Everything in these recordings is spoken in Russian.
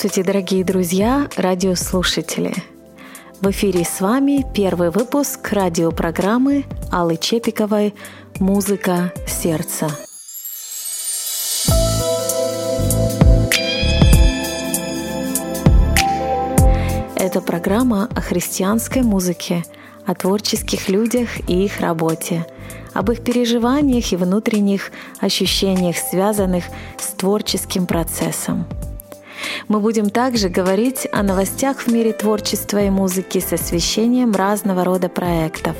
Здравствуйте, дорогие друзья, радиослушатели! В эфире с вами первый выпуск радиопрограммы Аллы Чепиковой «Музыка сердца». Это программа о христианской музыке, о творческих людях и их работе, об их переживаниях и внутренних ощущениях, связанных с творческим процессом – мы будем также говорить о новостях в мире творчества и музыки с освещением разного рода проектов.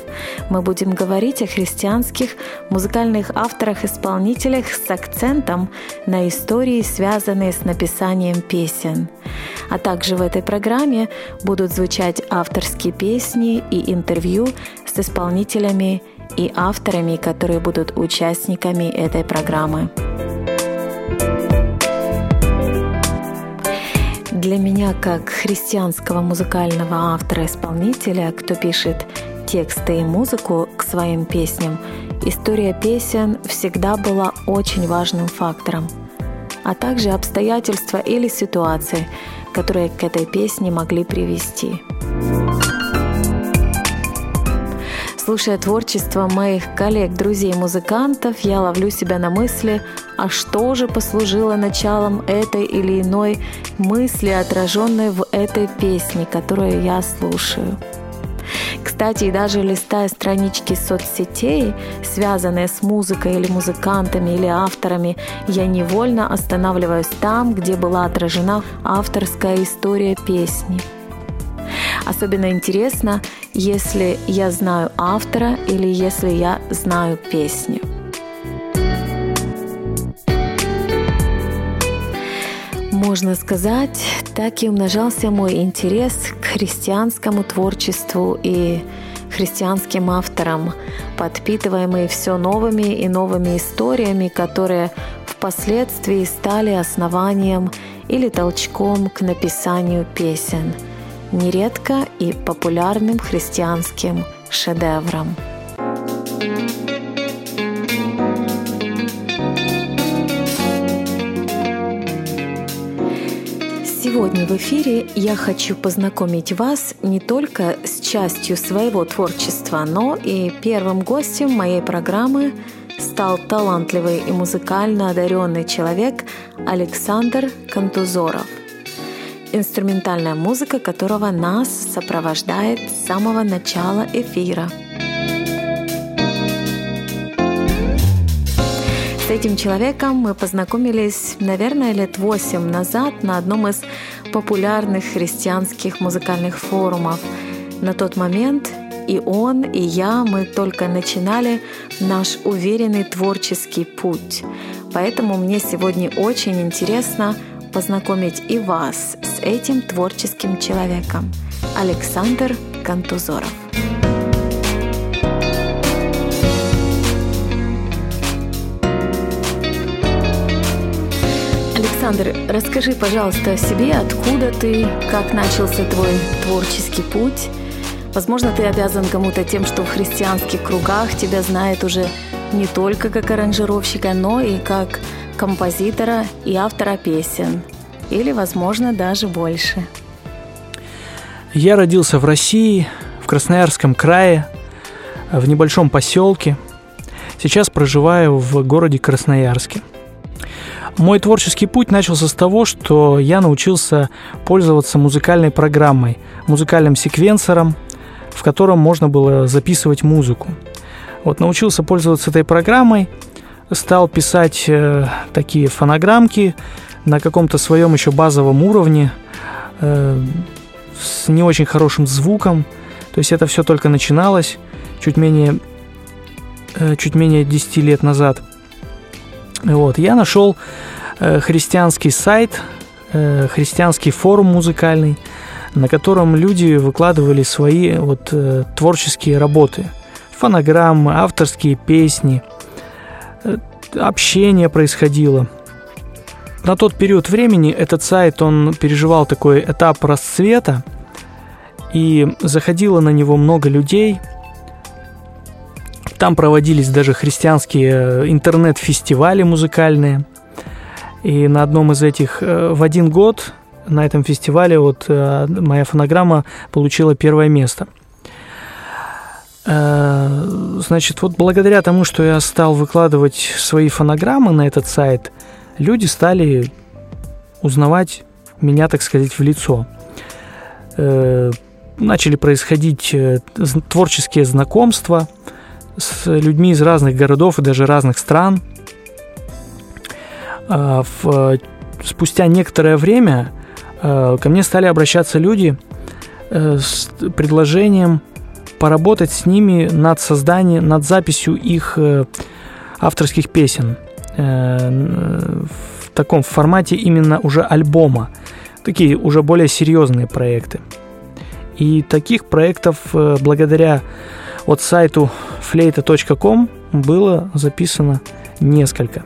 Мы будем говорить о христианских музыкальных авторах-исполнителях с акцентом на истории, связанные с написанием песен. А также в этой программе будут звучать авторские песни и интервью с исполнителями и авторами, которые будут участниками этой программы. Для меня, как христианского музыкального автора-исполнителя, кто пишет тексты и музыку к своим песням, история песен всегда была очень важным фактором, а также обстоятельства или ситуации, которые к этой песне могли привести. Слушая творчество моих коллег, друзей, музыкантов, я ловлю себя на мысли, а что же послужило началом этой или иной мысли, отраженной в этой песне, которую я слушаю. Кстати, даже листая странички соцсетей, связанные с музыкой или музыкантами или авторами, я невольно останавливаюсь там, где была отражена авторская история песни – Особенно интересно, если я знаю автора или если я знаю песню. Можно сказать, так и умножался мой интерес к христианскому творчеству и христианским авторам, подпитываемый все новыми и новыми историями, которые впоследствии стали основанием или толчком к написанию песен – нередко и популярным христианским шедевром. Сегодня в эфире я хочу познакомить вас не только с частью своего творчества, но и первым гостем моей программы стал талантливый и музыкально одаренный человек Александр Кантузоров – инструментальная музыка которого нас сопровождает с самого начала эфира. С этим человеком мы познакомились, наверное, лет восемь назад на одном из популярных христианских музыкальных форумов. На тот момент и он, и я, мы только начинали наш уверенный творческий путь. Поэтому мне сегодня очень интересно познакомить и вас с этим творческим человеком. Александр Кантузоров. Александр, расскажи, пожалуйста, о себе, откуда ты, как начался твой творческий путь. Возможно, ты обязан кому-то тем, что в христианских кругах тебя знает уже не только как аранжировщика, но и как композитора и автора песен. Или, возможно, даже больше. Я родился в России, в Красноярском крае, в небольшом поселке. Сейчас проживаю в городе Красноярске. Мой творческий путь начался с того, что я научился пользоваться музыкальной программой, музыкальным секвенсором, в котором можно было записывать музыку. Вот научился пользоваться этой программой – стал писать э, такие фонограммки на каком-то своем еще базовом уровне э, с не очень хорошим звуком. То есть это все только начиналось чуть менее, э, чуть менее 10 лет назад. Вот, я нашел э, христианский сайт, э, христианский форум музыкальный, на котором люди выкладывали свои вот, э, творческие работы, фонограммы, авторские песни – общение происходило. На тот период времени этот сайт, он переживал такой этап расцвета, и заходило на него много людей. Там проводились даже христианские э, интернет-фестивали музыкальные. И на одном из этих э, в один год на этом фестивале вот э, моя фонограмма получила первое место. Э, значит, вот благодаря тому, что я стал выкладывать свои фонограммы на этот сайт, люди стали узнавать меня, так сказать, в лицо. Э, начали происходить творческие знакомства с людьми из разных городов и даже разных стран. Спустя некоторое время э, ко мне стали обращаться люди э, с предложением поработать с ними над созданием, над записью их э, авторских песен в таком формате именно уже альбома. Такие уже более серьезные проекты. И таких проектов благодаря от сайту flейта.com было записано несколько.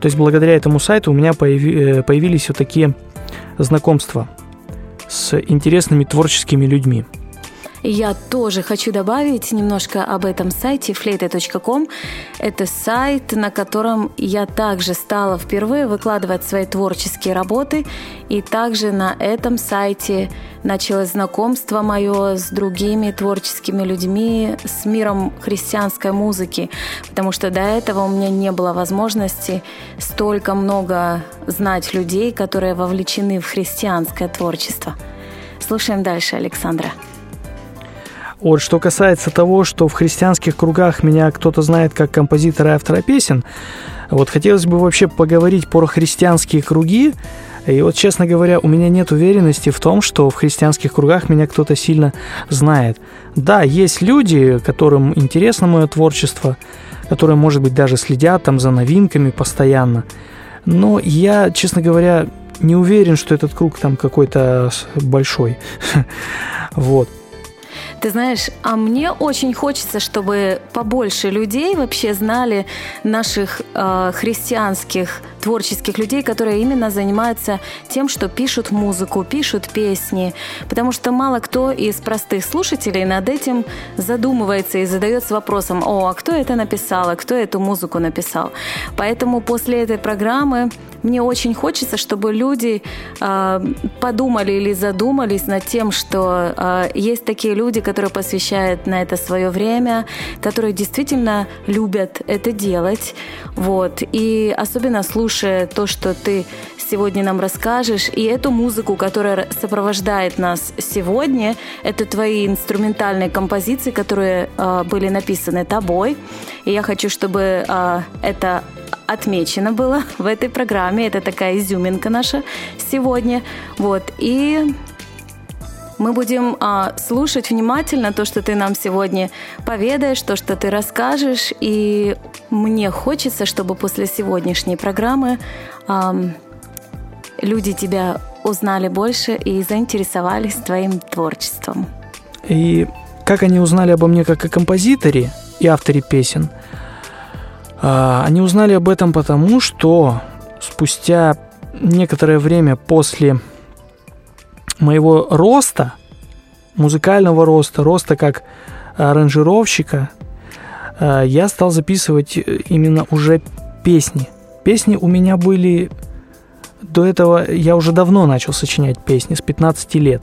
То есть благодаря этому сайту у меня появи, э, появились вот такие знакомства с интересными творческими людьми. Я тоже хочу добавить немножко об этом сайте flate.com. Это сайт, на котором я также стала впервые выкладывать свои творческие работы. И также на этом сайте началось знакомство мое с другими творческими людьми, с миром христианской музыки. Потому что до этого у меня не было возможности столько много знать людей, которые вовлечены в христианское творчество. Слушаем дальше, Александра. Вот что касается того, что в христианских кругах меня кто-то знает как композитора и автора песен, вот хотелось бы вообще поговорить про христианские круги. И вот, честно говоря, у меня нет уверенности в том, что в христианских кругах меня кто-то сильно знает. Да, есть люди, которым интересно мое творчество, которые, может быть, даже следят там за новинками постоянно. Но я, честно говоря, не уверен, что этот круг там какой-то большой. Вот. Ты знаешь, а мне очень хочется, чтобы побольше людей вообще знали наших э, христианских творческих людей, которые именно занимаются тем, что пишут музыку, пишут песни. Потому что мало кто из простых слушателей над этим задумывается и задается вопросом, о, а кто это написал, а кто эту музыку написал. Поэтому после этой программы мне очень хочется, чтобы люди э, подумали или задумались над тем, что э, есть такие люди, которые посвящают на это свое время, которые действительно любят это делать. Вот. И особенно слушая то, что ты сегодня нам расскажешь, и эту музыку, которая сопровождает нас сегодня, это твои инструментальные композиции, которые э, были написаны тобой. И я хочу, чтобы э, это отмечено было в этой программе. Это такая изюминка наша сегодня. Вот. И мы будем а, слушать внимательно то, что ты нам сегодня поведаешь, то, что ты расскажешь. И мне хочется, чтобы после сегодняшней программы а, люди тебя узнали больше и заинтересовались твоим творчеством. И как они узнали обо мне как о композиторе и авторе песен? А, они узнали об этом потому, что спустя некоторое время после моего роста, музыкального роста, роста как аранжировщика, э, я стал записывать именно уже песни. Песни у меня были... До этого я уже давно начал сочинять песни, с 15 лет.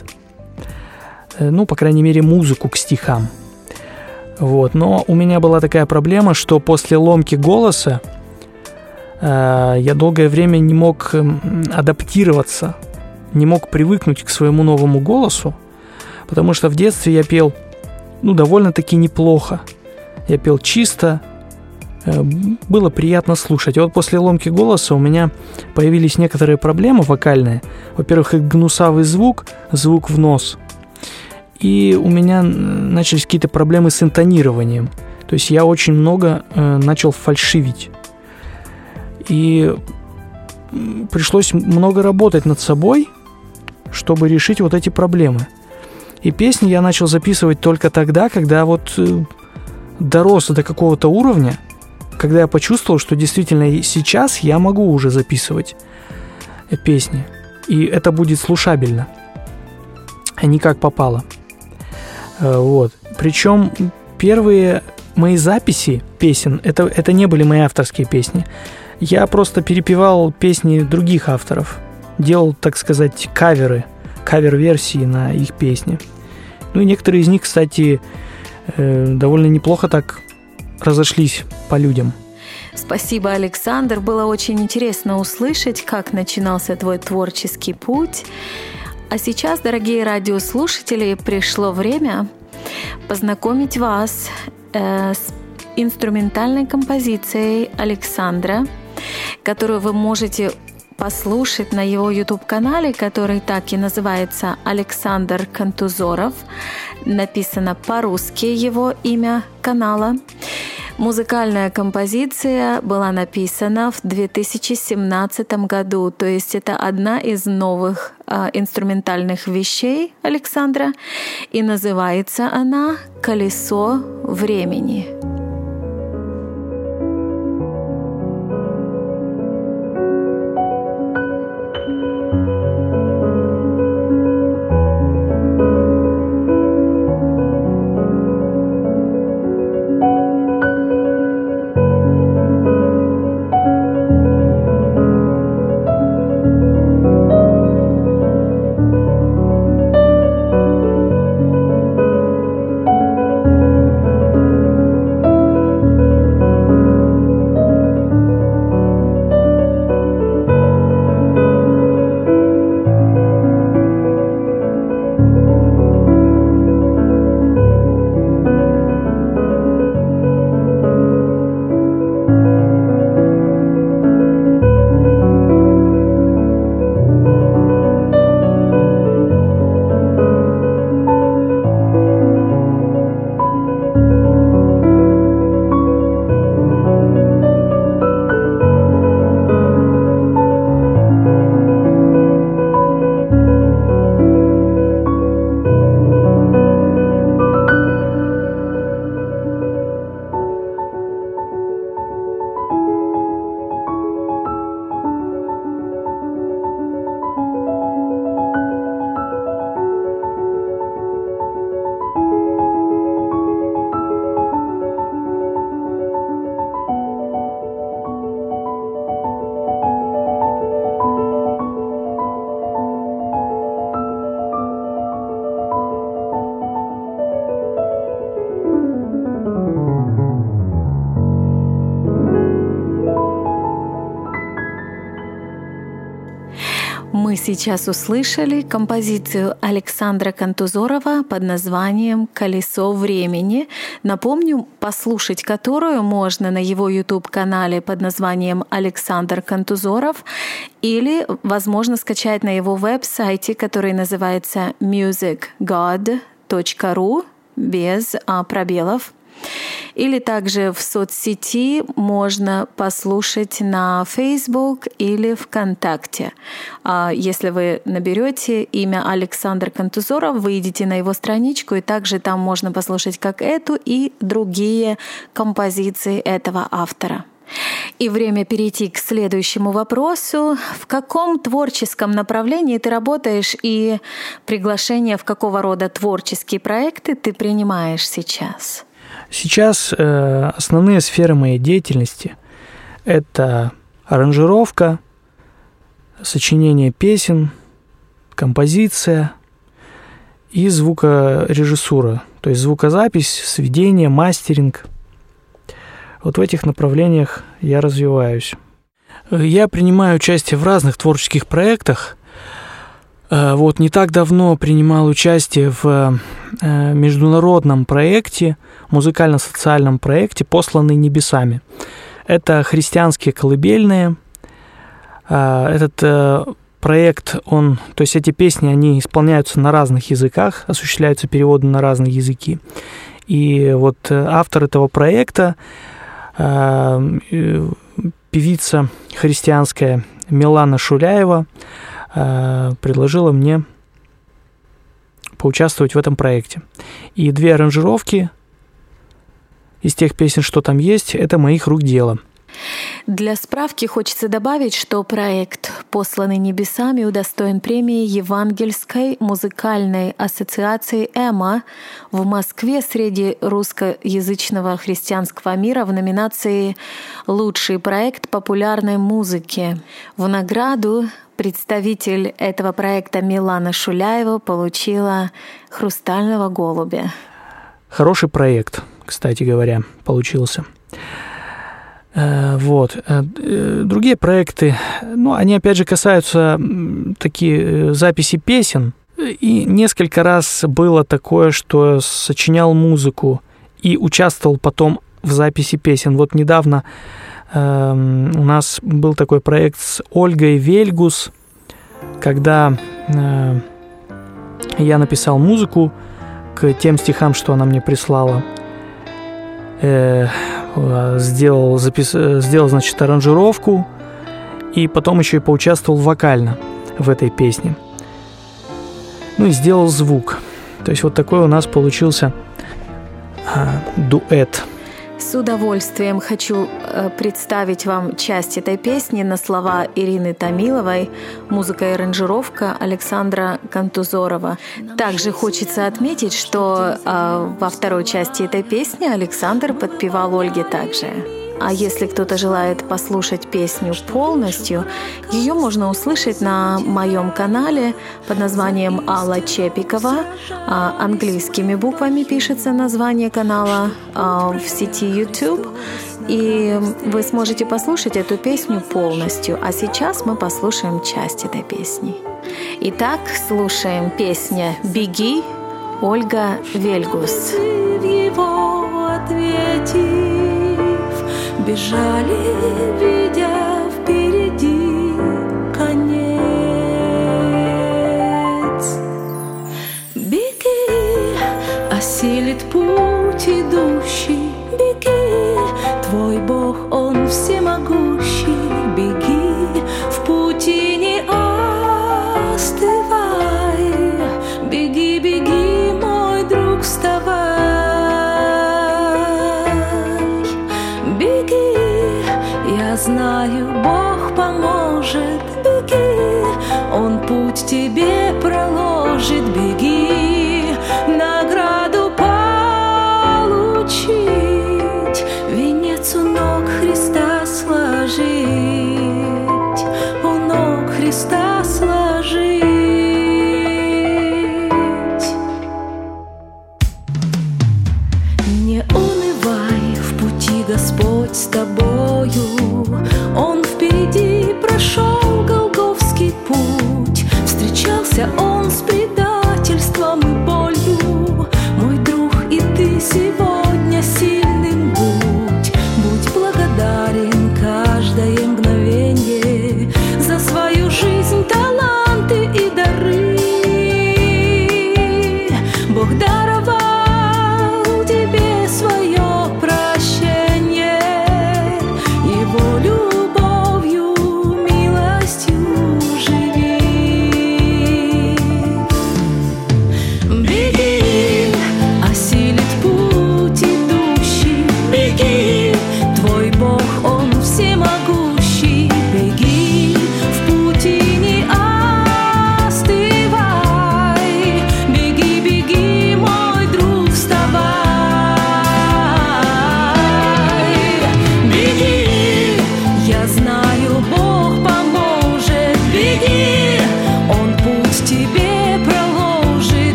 Э, ну, по крайней мере, музыку к стихам. Вот. Но у меня была такая проблема, что после ломки голоса э, я долгое время не мог адаптироваться не мог привыкнуть к своему новому голосу, потому что в детстве я пел, ну, довольно-таки неплохо. Я пел чисто, э, было приятно слушать. И вот после ломки голоса у меня появились некоторые проблемы вокальные. Во-первых, гнусавый звук, звук в нос. И у меня начались какие-то проблемы с интонированием. То есть я очень много э, начал фальшивить. И пришлось много работать над собой, чтобы решить вот эти проблемы. И песни я начал записывать только тогда, когда вот э, дорос до какого-то уровня, когда я почувствовал, что действительно сейчас я могу уже записывать песни. И это будет слушабельно, а не как попало. Э, вот. Причем первые мои записи песен, это, это не были мои авторские песни. Я просто перепевал песни других авторов. делал, так сказать, каверы, кавер-версии на их песни. Ну и некоторые из них, кстати, э, довольно неплохо так разошлись по людям. Спасибо, Александр. Было очень интересно услышать, как начинался твой творческий путь. А сейчас, дорогие радиослушатели, пришло время познакомить вас э, с инструментальной композицией Александра, которую вы можете послушать на его YouTube-канале, который так и называется Александр Кантузоров. Написано по-русски его имя канала. Музыкальная композиция была написана в 2017 году, то есть это одна из новых э, инструментальных вещей Александра, и называется она «Колесо времени». Сейчас услышали композицию Александра Кантузорова под названием «Колесо времени». Напомню, послушать которую можно на его YouTube-канале под названием Александр Кантузоров или, возможно, скачать на его веб-сайте, который называется musicgod.ru без а, пробелов. Или также в соцсети можно послушать на Facebook или ВКонтакте. А если вы наберете имя Александр Кантузоров, выйдете на его страничку, и также там можно послушать как эту и другие композиции этого автора. И время перейти к следующему вопросу. В каком творческом направлении ты работаешь и приглашение в какого рода творческие проекты ты принимаешь сейчас? Сейчас э, основные сферы моей деятельности – это аранжировка, сочинение песен, композиция и звукорежиссура, то есть звукозапись, сведение, мастеринг. Вот в этих направлениях я развиваюсь. Я принимаю участие в разных творческих проектах. Э, вот не так давно принимал участие в э, международном проекте – музыкально-социальном проекте «Посланный небесами». Это христианские колыбельные. А, этот э, проект, он, то есть эти песни, они исполняются на разных языках, осуществляются переводы на разные языки. И вот э, автор этого проекта, э, певица христианская Милана Шуляева, предложила мне поучаствовать в этом проекте. И две аранжировки из тех песен, что там есть, это моих рук дело. Для справки хочется добавить, что проект «Посланный небесами» удостоен премии Евангельской музыкальной ассоциации «Эма» в Москве среди русскоязычного христианского мира в номинации «Лучший проект популярной музыки». В награду представитель этого проекта Милана Шуляева получила «Хрустального голубя». Хороший проект, кстати говоря, получился. Э, вот. Э, э, другие проекты, ну, они опять же касаются такие записи песен. И несколько раз было такое, что сочинял музыку и участвовал потом в записи песен. Вот недавно э, у нас был такой проект с Ольгой Вельгус, когда я написал музыку к тем стихам, что она мне прислала. Э, сделал, запис... сделал, значит, аранжировку и потом еще и поучаствовал вокально в этой песне. Ну и сделал звук. То есть вот такой у нас получился а, дуэт. С удовольствием хочу э, представить вам часть этой песни на слова Ирины Томиловой, музыка и аранжировка Александра Кантузорова. Также хочется отметить, что э, во второй части этой песни Александр подпевал Ольге также. А если кто-то желает послушать песню полностью, ее можно услышать на моем канале под названием Алла Чепикова. А, английскими буквами пишется название канала а, в сети YouTube. И вы сможете послушать эту песню полностью. А сейчас мы послушаем часть этой песни. Итак, слушаем песня «Беги» Ольга Вельгус. В его ответе бежали, видя впереди конец. Беги, осилит путь идущий, беги, твой Бог, Он всемогущий,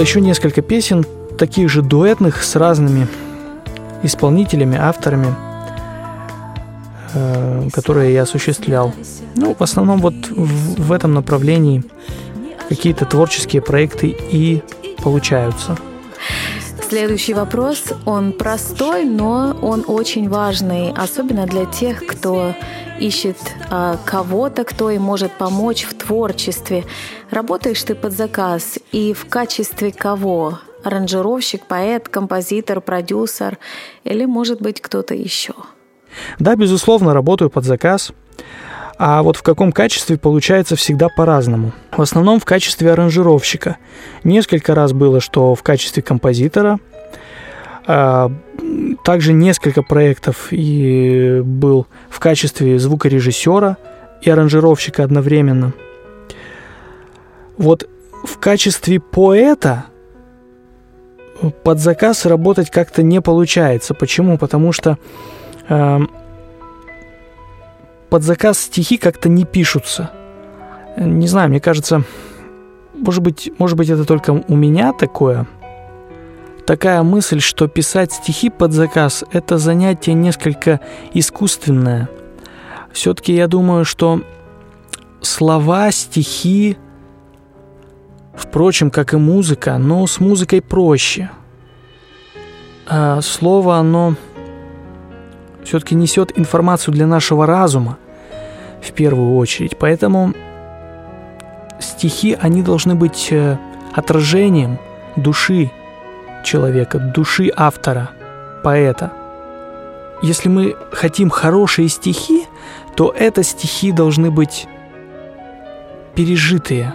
Было еще несколько песен, таких же дуэтных с разными исполнителями, авторами, э, которые я осуществлял. Ну, в основном вот в, в этом направлении какие-то творческие проекты и получаются. Следующий вопрос, он простой, но он очень важный, особенно для тех, кто ищет а, кого-то, кто им может помочь в творчестве. Работаешь ты под заказ, и в качестве кого аранжировщик, поэт, композитор, продюсер или, может быть, кто-то еще? Да, безусловно, работаю под заказ. А вот в каком качестве получается всегда по-разному. В основном в качестве аранжировщика. Несколько раз было, что в качестве композитора. А, также несколько проектов и был в качестве звукорежиссера и аранжировщика одновременно. Вот в качестве поэта под заказ работать как-то не получается. Почему? Потому что э, под заказ стихи как-то не пишутся. Не знаю, мне кажется, может быть, может быть, это только у меня такое. Такая мысль, что писать стихи под заказ – это занятие несколько искусственное. Все-таки я думаю, что слова, стихи, впрочем, как и музыка, но с музыкой проще. А слово, оно все-таки несет информацию для нашего разума в первую очередь. Поэтому стихи, они должны быть э, отражением души человека, души автора, поэта. Если мы хотим хорошие стихи, то это стихи должны быть пережитые.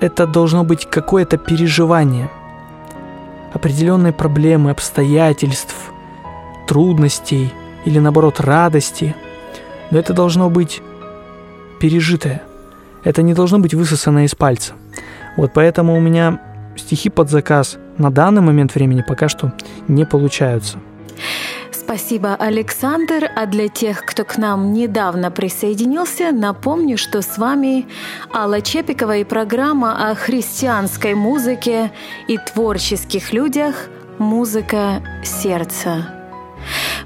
Это должно быть какое-то переживание, определенные проблемы, обстоятельств, трудностей – или наоборот радости, но это должно быть пережитое. Это не должно быть высосано из пальца. Вот поэтому у меня стихи под заказ на данный момент времени пока что не получаются. Спасибо, Александр. А для тех, кто к нам недавно присоединился, напомню, что с вами Алла Чепикова и программа о христианской музыке и творческих людях «Музыка сердца».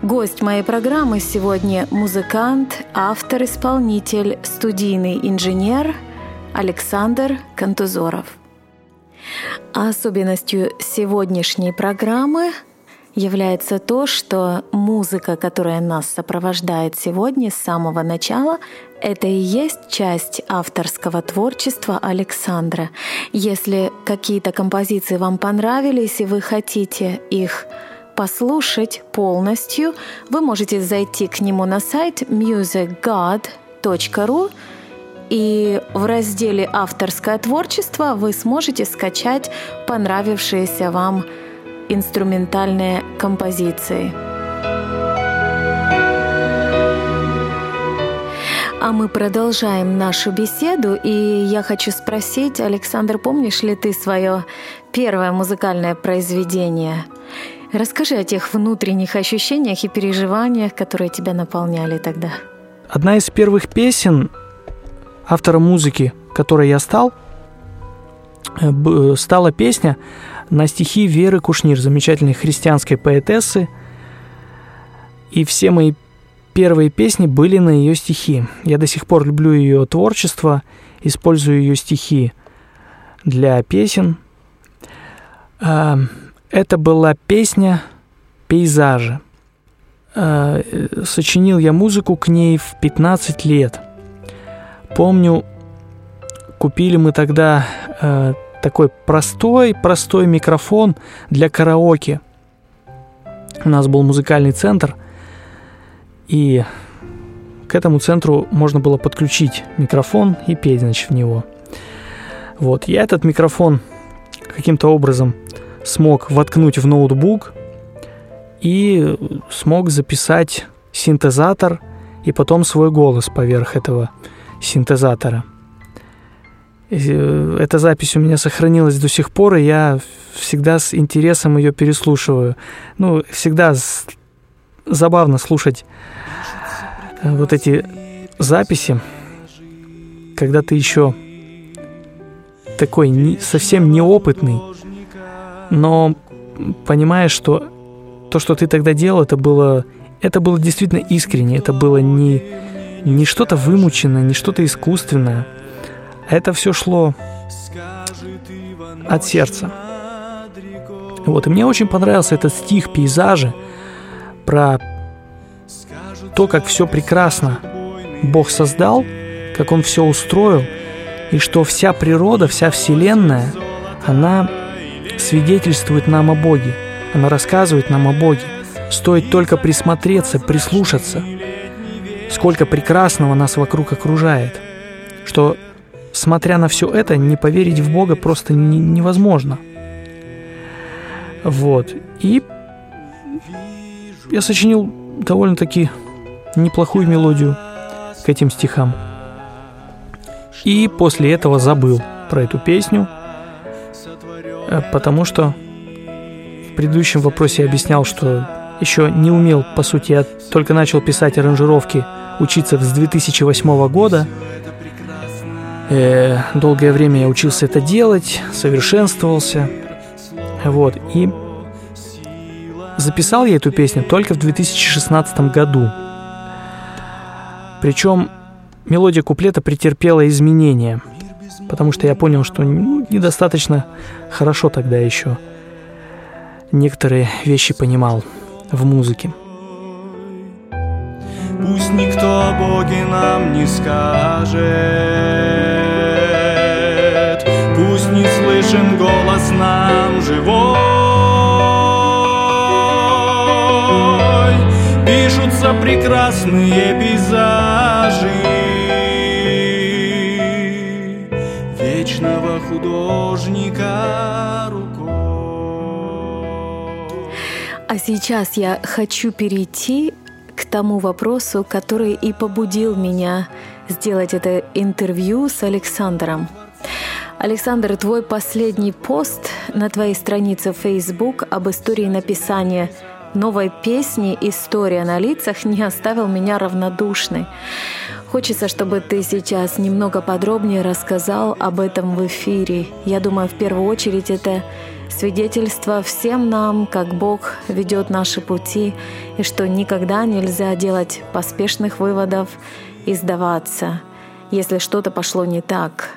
Гость моей программы сегодня музыкант, автор, исполнитель, студийный инженер Александр Кантузоров. А особенностью сегодняшней программы является то, что музыка, которая нас сопровождает сегодня с самого начала, это и есть часть авторского творчества Александра. Если какие-то композиции вам понравились и вы хотите их послушать полностью, вы можете зайти к нему на сайт musicgod.ru и в разделе «Авторское творчество» вы сможете скачать понравившиеся вам инструментальные композиции. А мы продолжаем нашу беседу, и я хочу спросить, Александр, помнишь ли ты свое первое музыкальное произведение? Расскажи о тех внутренних ощущениях и переживаниях, которые тебя наполняли тогда. Одна из первых песен автора музыки, которой я стал, э, э, стала песня на стихи Веры Кушнир, замечательной христианской поэтессы. И все мои первые песни были на ее стихи. Я до сих пор люблю ее творчество, использую ее стихи для песен. Это была песня «Пейзажи». Э, сочинил я музыку к ней в 15 лет. Помню, купили мы тогда э, такой простой, простой микрофон для караоке. У нас был музыкальный центр, и к этому центру можно было подключить микрофон и петь, значит, в него. Вот, я этот микрофон каким-то образом смог воткнуть в ноутбук и смог записать синтезатор и потом свой голос поверх этого синтезатора. Э, эта запись у меня сохранилась до сих пор, и я всегда с интересом ее переслушиваю. Ну, всегда забавно слушать э, вот эти записи, когда ты еще такой не, совсем неопытный, но понимаешь, что то, что ты тогда делал, это было, это было действительно искренне, это было не, не что-то вымученное, не что-то искусственное. Это все шло от сердца. Вот, и мне очень понравился этот стих «Пейзажи» про то, как все прекрасно Бог создал, как Он все устроил, и что вся природа, вся Вселенная, она свидетельствует нам о Боге, она рассказывает нам о Боге. Стоит только присмотреться, прислушаться, сколько прекрасного нас вокруг окружает, что, смотря на все это, не поверить в Бога просто не, невозможно. Вот. И я сочинил довольно-таки неплохую мелодию к этим стихам. И после этого забыл про эту песню, потому что в предыдущем вопросе я объяснял, что еще не умел, по сути, я только начал писать аранжировки, учиться с 2008 года. Э, долгое время я учился это делать, совершенствовался. Вот, и записал я эту песню только в 2016 году. Причем мелодия куплета претерпела изменения, потому что я понял, что ну, недостаточно хорошо тогда еще некоторые вещи понимал в музыке. Пусть никто о Боге нам не скажет, Пусть не слышен голос нам живой. Пишутся прекрасные пейзажи А сейчас я хочу перейти к тому вопросу, который и побудил меня сделать это интервью с Александром. Александр, твой последний пост на твоей странице в Facebook об истории написания новой песни «История на лицах» не оставил меня равнодушной. Хочется, чтобы ты сейчас немного подробнее рассказал об этом в эфире. Я думаю, в первую очередь это свидетельство всем нам, как Бог ведет наши пути, и что никогда нельзя делать поспешных выводов и сдаваться, если что-то пошло не так,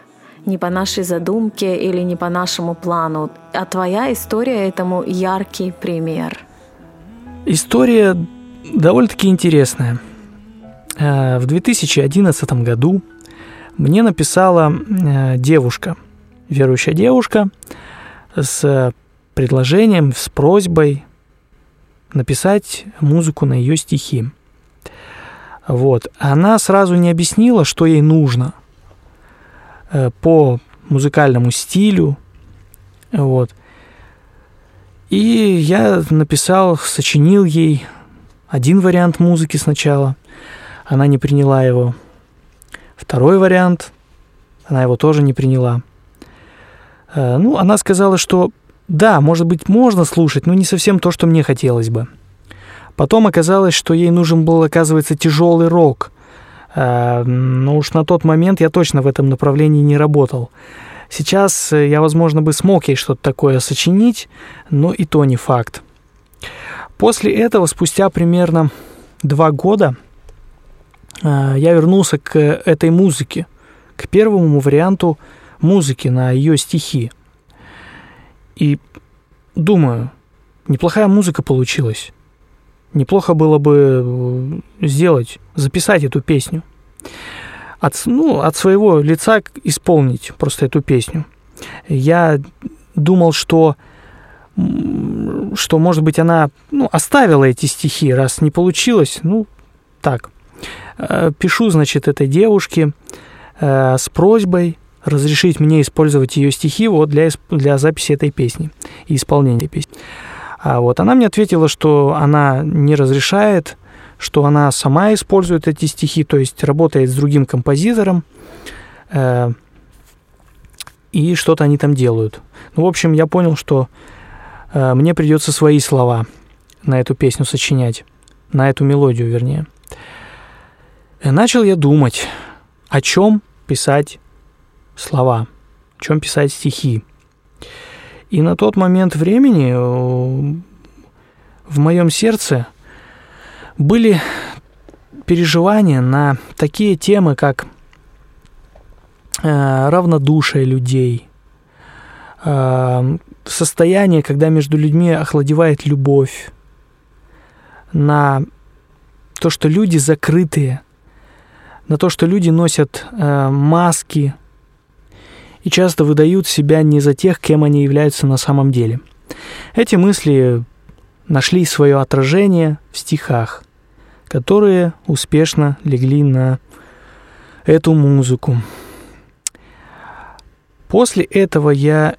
не по нашей задумке или не по нашему плану. А твоя история этому яркий пример. История довольно-таки интересная. Э, в 2011 году мне написала э, девушка, верующая девушка, с предложением, с просьбой написать музыку на ее стихи. Вот. Она сразу не объяснила, что ей нужно э, по музыкальному стилю. Вот. И я написал, сочинил ей один вариант музыки сначала. Она не приняла его. Второй вариант, она его тоже не приняла. Э, ну, она сказала, что да, может быть, можно слушать, но не совсем то, что мне хотелось бы. Потом оказалось, что ей нужен был, оказывается, тяжелый рок. Э, но уж на тот момент я точно в этом направлении не работал. Сейчас я, возможно, бы смог ей что-то такое сочинить, но и то не факт. После этого, спустя примерно два года, э, я вернулся к этой музыке, к первому варианту музыки на ее стихи. И думаю, неплохая музыка получилась. Неплохо было бы э, сделать, записать эту песню. От, ну, от своего лица исполнить просто эту песню. Я думал, что, что может быть, она ну, оставила эти стихи, раз не получилось. Ну, так. Э, пишу, значит, этой девушке э, с просьбой разрешить мне использовать ее стихи вот для, для записи этой песни и исполнения песни. А вот она мне ответила, что она не разрешает, что она сама использует эти стихи, то есть работает с другим композитором, э, и что-то они там делают. Ну, в общем, я понял, что э, мне придется свои слова на эту песню сочинять, на эту мелодию, вернее. И начал я думать, о чем писать слова, о чем писать стихи. И на тот момент времени э, в моем сердце были переживания на такие темы, как э, равнодушие людей, э, состояние, когда между людьми охладевает любовь, на то, что люди закрытые, на то, что люди носят маски – и часто выдают себя не за тех, кем они являются на самом деле. Эти мысли нашли свое отражение в стихах, которые успешно легли на эту музыку. После этого я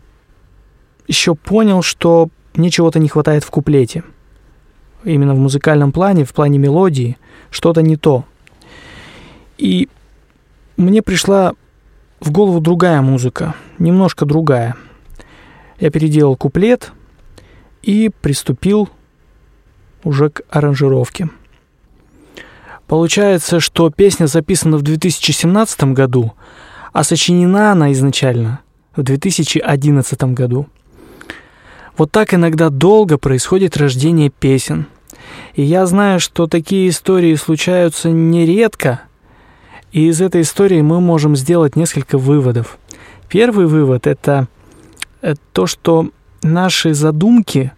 еще понял, что мне чего-то не хватает в куплете. Именно в музыкальном плане, в плане мелодии, что-то не то. И мне пришла в голову другая музыка, немножко другая. Я переделал куплет и приступил уже к аранжировке. Получается, что песня записана в 2017 году, а сочинена она изначально в 2011 году. Вот так иногда долго происходит рождение песен. И я знаю, что такие истории случаются нередко, и из этой истории мы можем сделать несколько выводов. Первый вывод – это то, что наши задумки,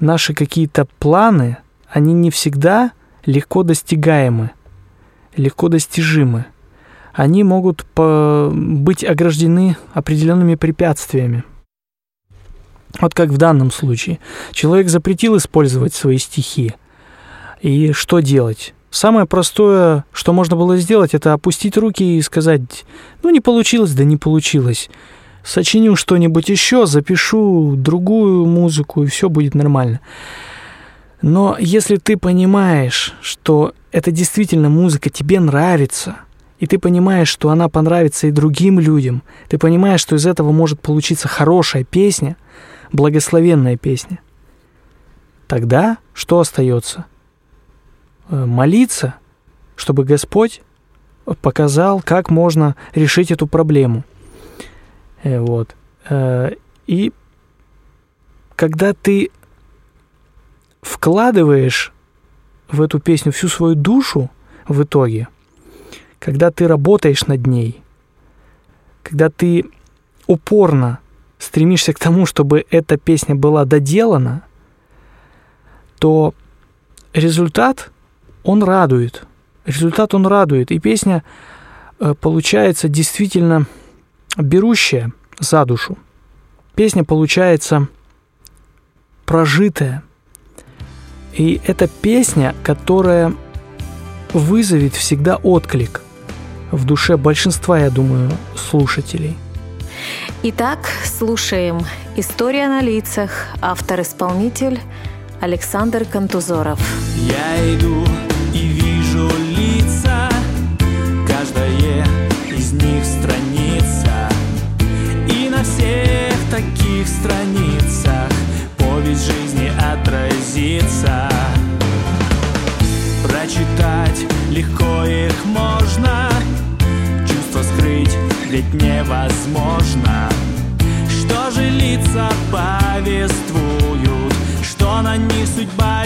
наши какие-то планы, они не всегда – легко достигаемы, легко достижимы. Они могут быть ограждены определенными препятствиями. Вот как в данном случае. Человек запретил использовать свои стихи. И что делать? Самое простое, что можно было сделать, это опустить руки и сказать, ну не получилось, да не получилось. Сочиню что-нибудь еще, запишу другую музыку, и все будет нормально. Но если ты понимаешь, что это действительно музыка тебе нравится, и ты понимаешь, что она понравится и другим людям, ты понимаешь, что из этого может получиться хорошая песня, благословенная песня, тогда что остается? Э, молиться, чтобы Господь показал, как можно решить эту проблему. Э, вот. Э, и когда ты вкладываешь в эту песню всю свою душу в итоге, когда ты работаешь над ней, когда ты упорно стремишься к тому, чтобы эта песня была доделана, то результат, он радует. Результат, он радует. И песня э, получается действительно берущая за душу. Песня получается прожитая – и это песня, которая вызовет всегда отклик в душе большинства, я думаю, слушателей. Итак, слушаем «История на лицах», автор-исполнитель Александр Контузоров. Я иду таких страницах. Повесть жизни отразится. Прочитать легко их можно. Чувства скрыть ведь невозможно. Что же лица повествуют? Что на них судьба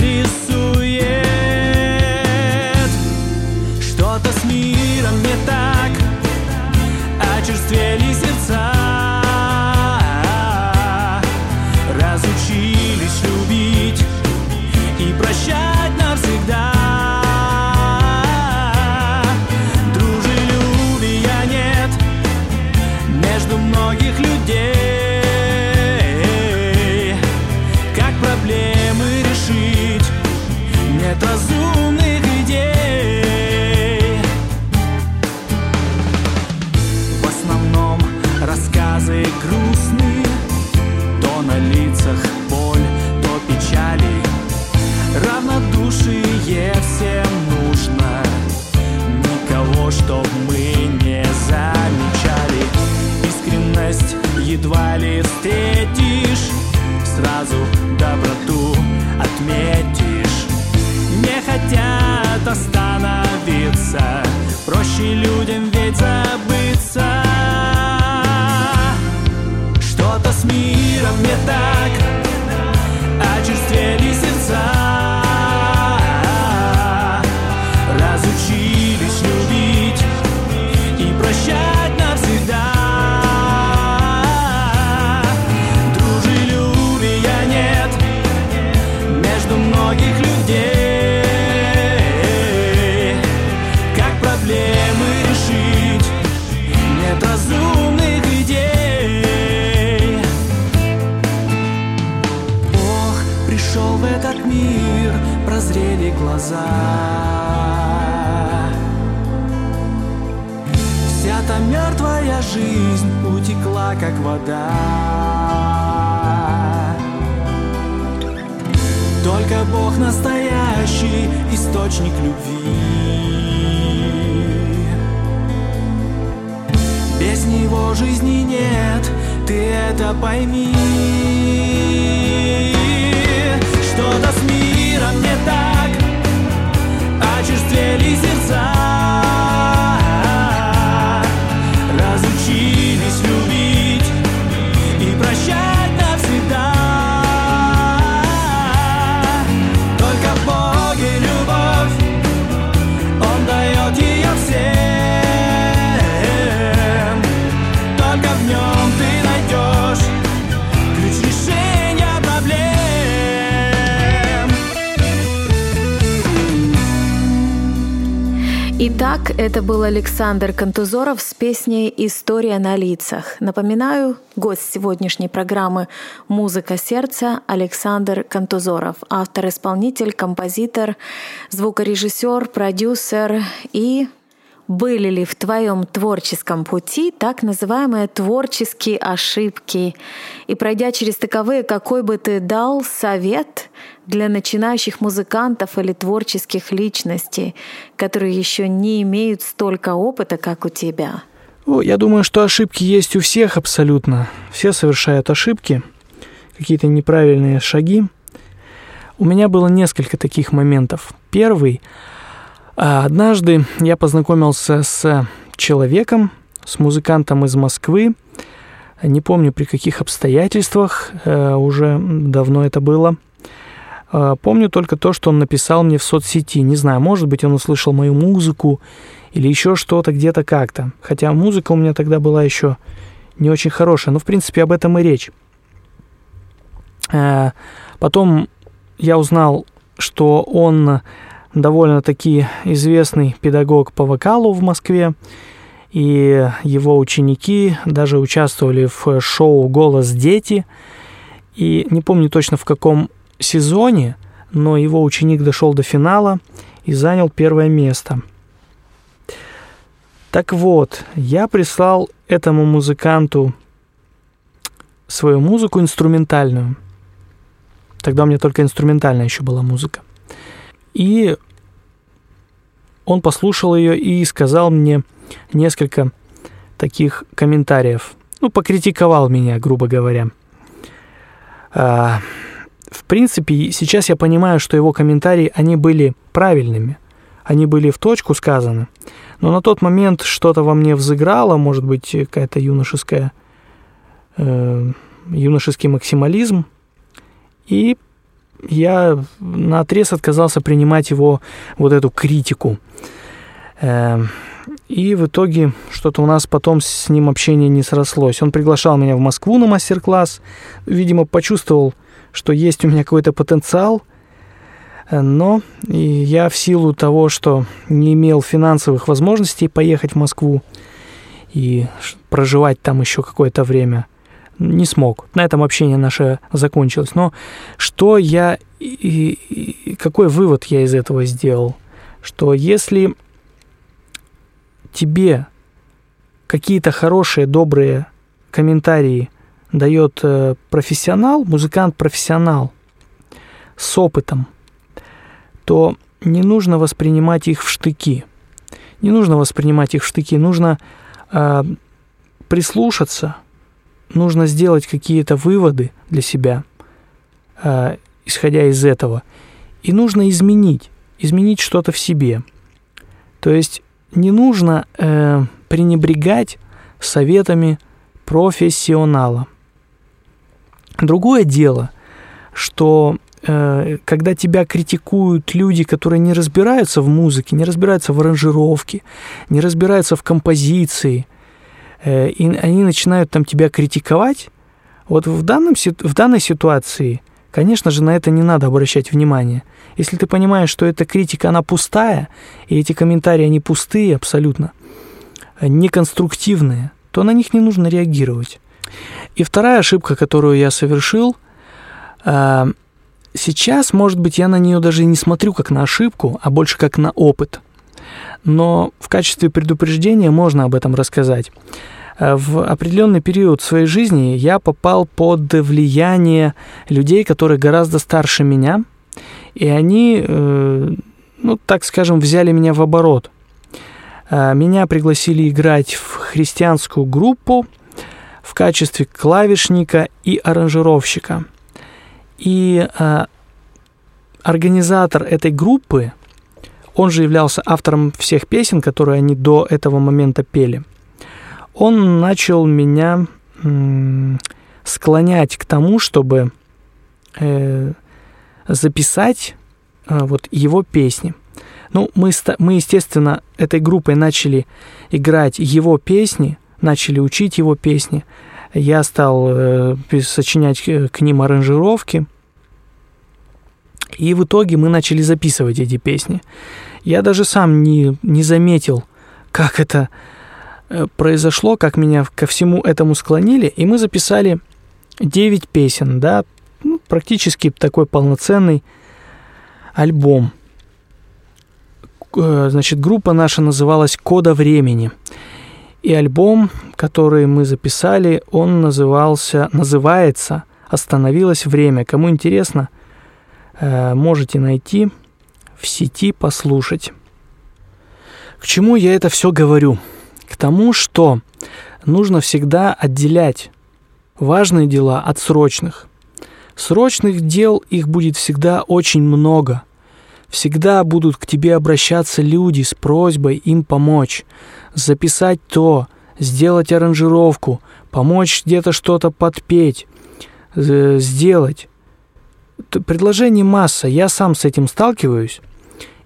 это был Александр Кантузоров с песней «История на лицах». Напоминаю, гость сегодняшней программы «Музыка сердца» Александр Кантузоров, автор-исполнитель, композитор, звукорежиссер, продюсер и были ли в твоем творческом пути так называемые творческие ошибки? И пройдя через таковые, какой бы ты дал совет для начинающих музыкантов или творческих личностей, которые еще не имеют столько опыта, как у тебя? Я думаю, что ошибки есть у всех абсолютно. Все совершают ошибки, какие-то неправильные шаги. У меня было несколько таких моментов. Первый Однажды я познакомился с человеком, с музыкантом из Москвы. Не помню при каких обстоятельствах, э, уже давно это было. Э, Помню только то, что он написал мне в соцсети. Не знаю, может быть, он услышал мою музыку или еще что-то где-то как-то. Хотя музыка у меня тогда была еще не очень хорошая. Но, в принципе, об этом и речь. Э, Потом я узнал, что он довольно-таки известный педагог по вокалу в Москве, и его ученики даже участвовали в шоу «Голос дети», и не помню точно в каком сезоне, но его ученик дошел до финала и занял первое место. Так вот, я прислал этому музыканту свою музыку инструментальную. Тогда у меня только инструментальная еще была музыка. И он послушал ее и сказал мне несколько таких комментариев. Ну, покритиковал меня, грубо говоря. А, в принципе, сейчас я понимаю, что его комментарии, они были правильными. Они были в точку сказаны. Но на тот момент что-то во мне взыграло, может быть, какая-то юношеская, э, юношеский максимализм. И я на отрез отказался принимать его вот эту критику. Эм, и в итоге что-то у нас потом с ним общение не срослось. Он приглашал меня в Москву на мастер-класс. Видимо, почувствовал, что есть у меня какой-то потенциал. Э, Но я в силу того, что не имел финансовых возможностей поехать в Москву и проживать там еще какое-то время, не смог. На этом общение наше закончилось. Но что я и, и какой вывод я из этого сделал? Что если тебе какие-то хорошие, добрые комментарии дает э, профессионал, музыкант-профессионал с опытом, то не нужно воспринимать их в штыки. Не нужно воспринимать их в штыки, нужно э, прислушаться, нужно сделать какие-то выводы для себя, э, исходя из этого. И нужно изменить, изменить что-то в себе. То есть не нужно э, пренебрегать советами профессионала. Другое дело, что э, когда тебя критикуют люди, которые не разбираются в музыке, не разбираются в аранжировке, не разбираются в композиции, и они начинают там тебя критиковать, вот в, данном, в данной ситуации, конечно же, на это не надо обращать внимание. Если ты понимаешь, что эта критика, она пустая, и эти комментарии, они пустые абсолютно, неконструктивные, то на них не нужно реагировать. И вторая ошибка, которую я совершил, э, сейчас, может быть, я на нее даже не смотрю как на ошибку, а больше как на опыт. Но в качестве предупреждения можно об этом рассказать. э, в определенный период своей жизни я попал под влияние людей, которые гораздо старше меня, и они, э, ну, так скажем, взяли меня в оборот. Э, меня пригласили играть в христианскую группу в качестве клавишника и аранжировщика. И организатор этой группы, он же являлся автором всех песен, которые они до этого момента пели – он начал меня склонять к тому, чтобы э, записать э, вот его песни. Ну, мы, мы, естественно, этой группой начали играть его песни, начали учить его песни. Я стал э, сочинять к ним аранжировки. И в итоге мы начали записывать эти песни. Я даже сам не, не заметил, как это Э, произошло, как меня ко всему этому склонили, и мы записали 9 песен, да, ну, практически такой полноценный альбом. Э, значит, группа наша называлась «Кода времени». И альбом, который мы записали, он назывался, называется «Остановилось время». Кому интересно, можете найти в сети, послушать. К чему я это все говорю? к тому, что нужно всегда отделять важные дела от срочных. Срочных дел их будет всегда очень много. Всегда будут к тебе обращаться люди с просьбой им помочь, записать то, сделать аранжировку, помочь где-то что-то подпеть, сделать. Предложений масса, я сам с этим сталкиваюсь.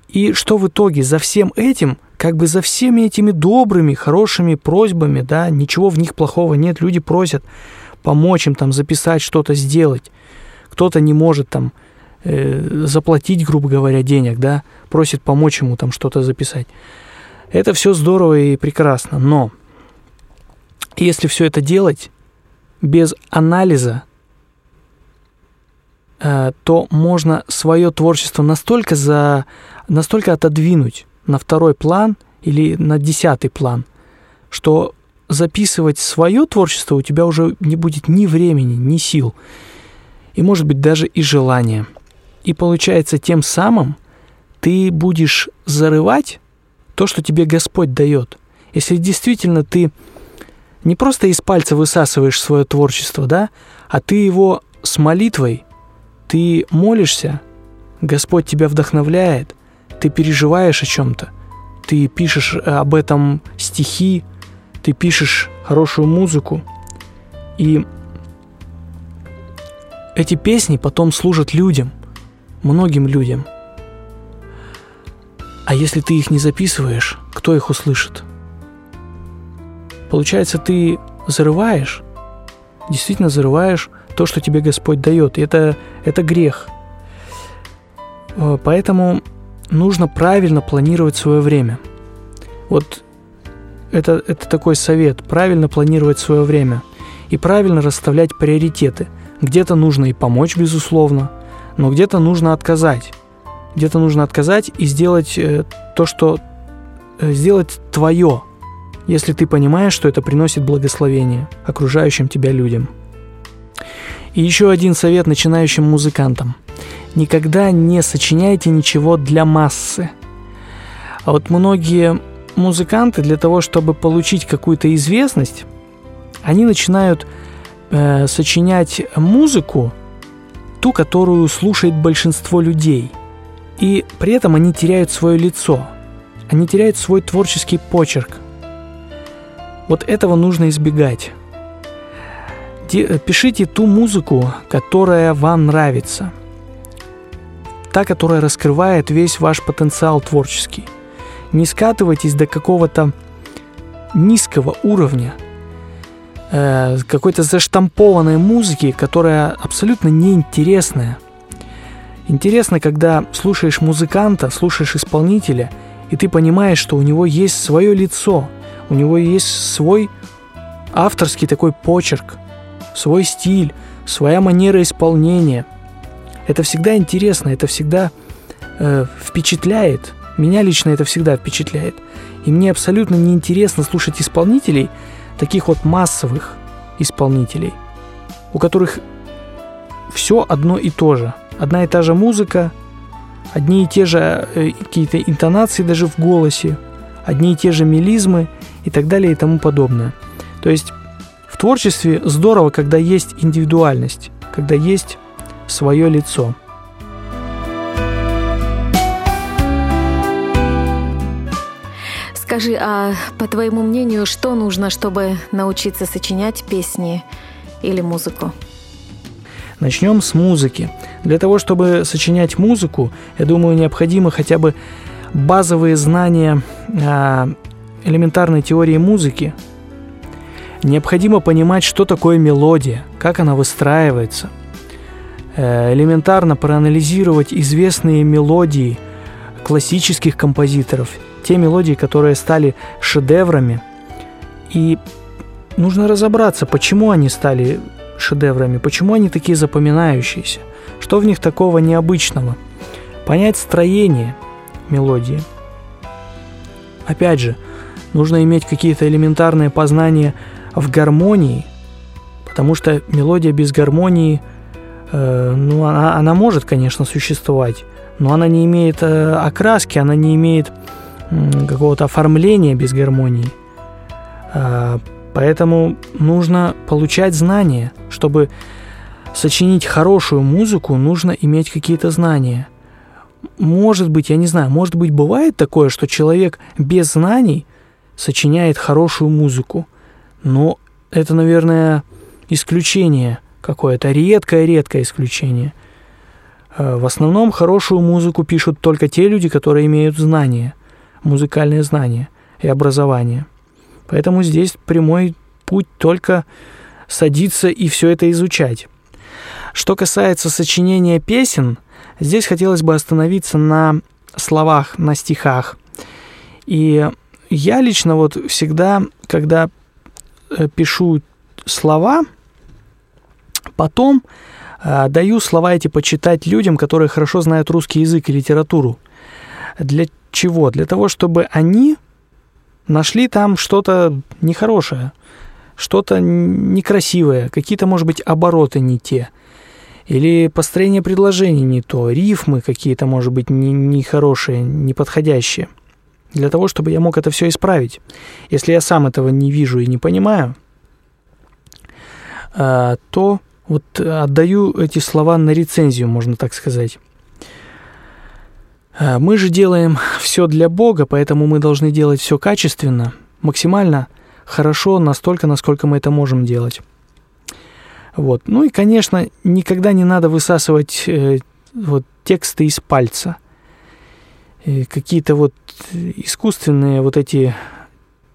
И что в итоге за всем этим – как бы за всеми этими добрыми, хорошими просьбами, да, ничего в них плохого нет, люди просят помочь им там записать что-то, сделать. Кто-то не может там э, заплатить, грубо говоря, денег, да, просит помочь ему там что-то записать. Это все здорово и прекрасно, но если все это делать без анализа, то можно свое творчество настолько, за, настолько отодвинуть, на второй план или на десятый план, что записывать свое творчество у тебя уже не будет ни времени, ни сил, и, может быть, даже и желания. И получается, тем самым ты будешь зарывать то, что тебе Господь дает. Если действительно ты не просто из пальца высасываешь свое творчество, да, а ты его с молитвой, ты молишься, Господь тебя вдохновляет, ты переживаешь о чем-то, ты пишешь э, об этом стихи, ты пишешь хорошую музыку, и эти песни потом служат людям, многим людям. А если ты их не записываешь, кто их услышит? Получается, ты зарываешь, действительно зарываешь то, что тебе Господь дает. Это, это грех. Э, поэтому нужно правильно планировать свое время. Вот это, это такой совет, правильно планировать свое время и правильно расставлять приоритеты. Где-то нужно и помочь, безусловно, но где-то нужно отказать. Где-то нужно отказать и сделать э, то, что э, сделать твое, если ты понимаешь, что это приносит благословение окружающим тебя людям. И еще один совет начинающим музыкантам – никогда не сочиняйте ничего для массы. А вот многие музыканты для того, чтобы получить какую-то известность, они начинают э, сочинять музыку, ту, которую слушает большинство людей. И при этом они теряют свое лицо, они теряют свой творческий почерк. Вот этого нужно избегать. Пишите ту музыку, которая вам нравится – та, которая раскрывает весь ваш потенциал творческий. Не скатывайтесь до какого-то низкого уровня, э, какой-то заштампованной музыки, которая абсолютно неинтересная. Интересно, когда слушаешь музыканта, слушаешь исполнителя, и ты понимаешь, что у него есть свое лицо, у него есть свой авторский такой почерк, свой стиль, своя манера исполнения – это всегда интересно, это всегда э, впечатляет. Меня лично это всегда впечатляет. И мне абсолютно неинтересно слушать исполнителей, таких вот массовых исполнителей, у которых все одно и то же. Одна и та же музыка, одни и те же э, какие-то интонации даже в голосе, одни и те же мелизмы и так далее и тому подобное. То есть в творчестве здорово, когда есть индивидуальность, когда есть свое лицо. Скажи, а по твоему мнению, что нужно, чтобы научиться сочинять песни или музыку? Начнем с музыки. Для того, чтобы сочинять музыку, я думаю, необходимы хотя бы базовые знания а, элементарной теории музыки. Необходимо понимать, что такое мелодия, как она выстраивается. Э, элементарно проанализировать известные мелодии классических композиторов, те мелодии, которые стали шедеврами. И нужно разобраться, почему они стали шедеврами, почему они такие запоминающиеся, что в них такого необычного. Понять строение мелодии. Опять же, нужно иметь какие-то элементарные познания в гармонии, потому что мелодия без гармонии, э, ну, она, она может, конечно, существовать, но она не имеет э, окраски, она не имеет э, какого-то оформления без гармонии. Э, Поэтому нужно получать знания. Чтобы сочинить хорошую музыку, нужно иметь какие-то знания. Может быть, я не знаю, может быть, бывает такое, что человек без знаний сочиняет хорошую музыку. Но это, наверное, исключение какое-то, редкое-редкое исключение. Э, в основном хорошую музыку пишут только те люди, которые имеют знания, музыкальные знания и образование. Поэтому здесь прямой путь только садиться и все это изучать. Что касается сочинения песен, здесь хотелось бы остановиться на словах, на стихах. И я лично вот всегда, когда пишу слова, потом э, даю слова эти почитать людям, которые хорошо знают русский язык и литературу. Для чего? Для того, чтобы они нашли там что-то нехорошее, что-то некрасивое, какие-то, может быть, обороты не те, или построение предложений не то, рифмы какие-то, может быть, нехорошие, не неподходящие. Для того, чтобы я мог это все исправить. Если я сам этого не вижу и не понимаю, а, то вот отдаю эти слова на рецензию, можно так сказать. А, мы же делаем все для Бога, поэтому мы должны делать все качественно, максимально хорошо, настолько, насколько мы это можем делать. Вот. Ну и, конечно, никогда не надо высасывать э, вот, тексты из пальца. Э, какие-то вот искусственные вот эти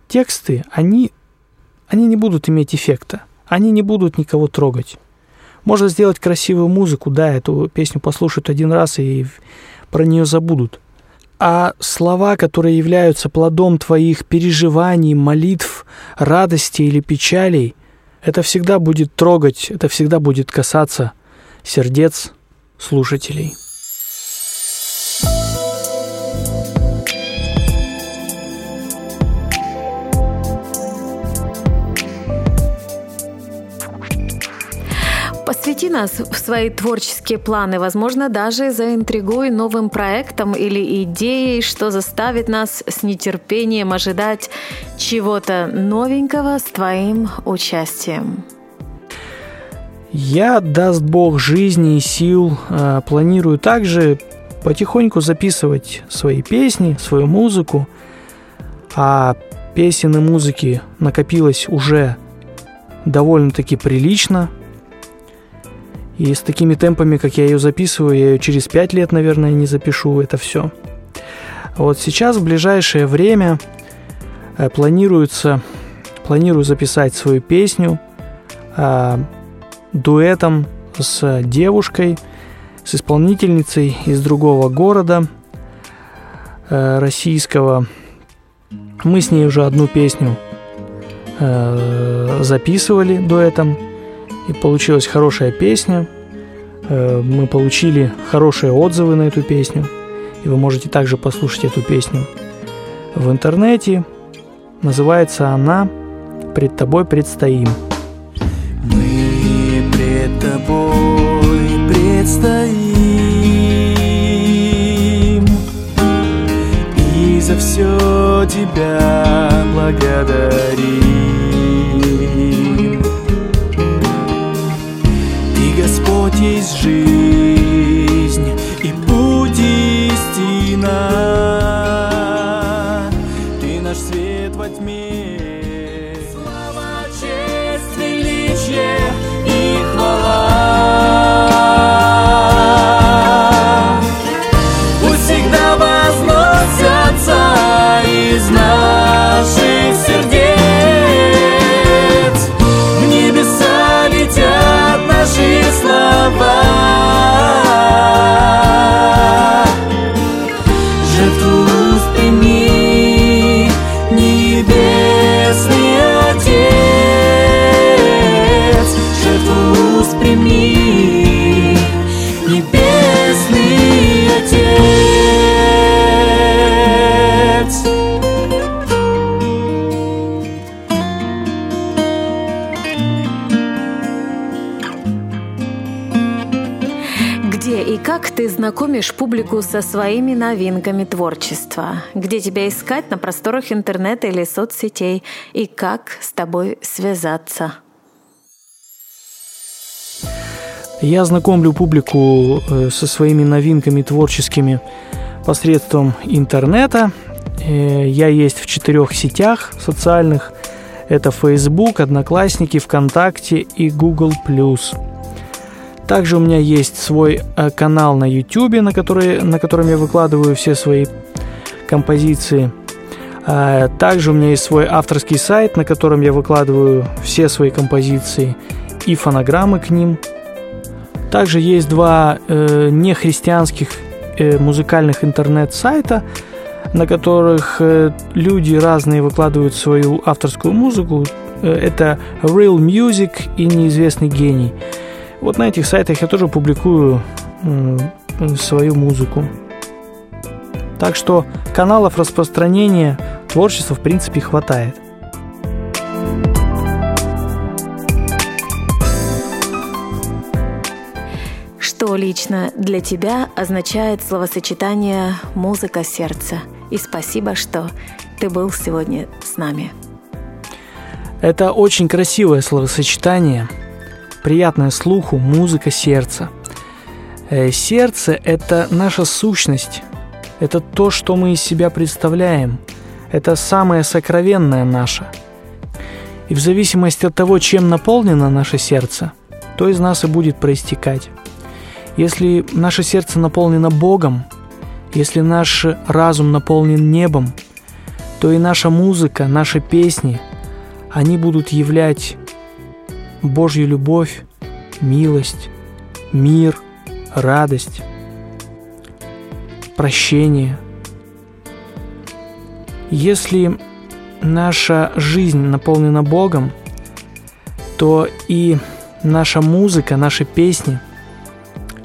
тексты, они, они не будут иметь эффекта. Они не будут никого трогать. Можно сделать красивую музыку, да, эту песню послушают один раз и про нее забудут. А слова, которые являются плодом твоих переживаний, молитв, радости или печалей, это всегда будет трогать, это всегда будет касаться сердец слушателей. Посвяти нас в свои творческие планы, возможно, даже заинтригуй новым проектом или идеей, что заставит нас с нетерпением ожидать чего-то новенького с твоим участием. Я, даст Бог жизни и сил, э, планирую также потихоньку записывать свои песни, свою музыку. А песен и музыки накопилось уже довольно-таки прилично – и с такими темпами, как я ее записываю, я ее через 5 лет, наверное, не запишу это все. Вот сейчас, в ближайшее время, э, планируется, планирую записать свою песню э, дуэтом с девушкой, с исполнительницей из другого города э, российского. Мы с ней уже одну песню э, записывали дуэтом. И получилась хорошая песня. Э, мы получили хорошие отзывы на эту песню. И вы можете также послушать эту песню в интернете. Называется она пред Тобой предстоим. Мы пред Тобой предстоим И за все Тебя благодарим есть жизнь и путь истина знакомишь публику со своими новинками творчества? Где тебя искать на просторах интернета или соцсетей? И как с тобой связаться? Я знакомлю публику э, со своими новинками творческими посредством интернета. Э, Я есть в четырех сетях социальных. Это Facebook, Одноклассники, ВКонтакте и Google+. Также у меня есть свой э, канал на YouTube, на, который, на котором я выкладываю все свои композиции. А, Также у меня есть свой авторский сайт, на котором я выкладываю все свои композиции и фонограммы к ним. Также есть два э, нехристианских э, музыкальных интернет-сайта, на которых э, люди разные выкладывают свою авторскую музыку. Э, это Real Music и Неизвестный гений. Вот на этих сайтах я тоже публикую э, свою музыку. Так что каналов распространения творчества в принципе хватает. Что лично для тебя означает словосочетание «музыка сердца»? И спасибо, что ты был сегодня с нами. Это очень красивое словосочетание, приятное слуху, музыка сердца. Э, Сердце – это наша сущность, это то, что мы из себя представляем, это самое сокровенное наше. И в зависимости от того, чем наполнено наше сердце, то из нас и будет проистекать. Если наше сердце наполнено Богом, если наш разум наполнен небом, то и наша музыка, наши песни, они будут являть Божью любовь, милость, мир, радость, прощение. Если наша жизнь наполнена Богом, то и наша музыка, наши песни –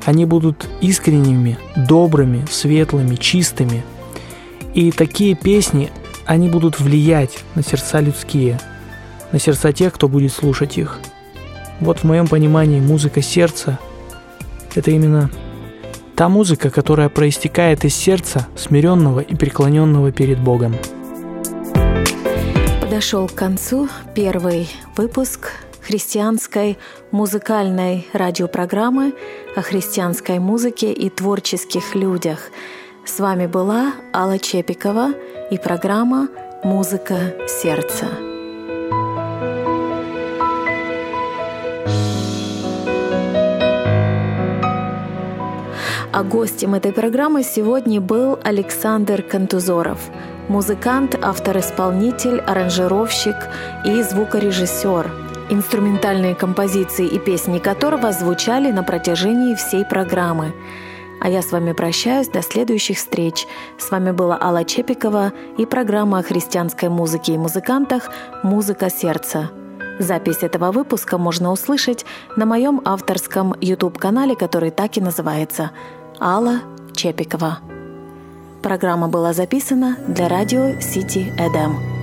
они будут искренними, добрыми, светлыми, чистыми. И такие песни, они будут влиять на сердца людские, на сердца тех, кто будет слушать их. Вот в моем понимании музыка сердца – это именно та музыка, которая проистекает из сердца смиренного и преклоненного перед Богом. Подошел к концу первый выпуск христианской музыкальной радиопрограммы о христианской музыке и творческих людях. С вами была Алла Чепикова и программа «Музыка сердца». А гостем этой программы сегодня был Александр Кантузоров, музыкант, автор-исполнитель, аранжировщик и звукорежиссер, инструментальные композиции и песни которого звучали на протяжении всей программы. А я с вами прощаюсь до следующих встреч. С вами была Алла Чепикова и программа о христианской музыке и музыкантах «Музыка сердца». Запись этого выпуска можно услышать на моем авторском YouTube-канале, который так и называется «Алла Чепикова». Программа была записана для радио Сити Эдем.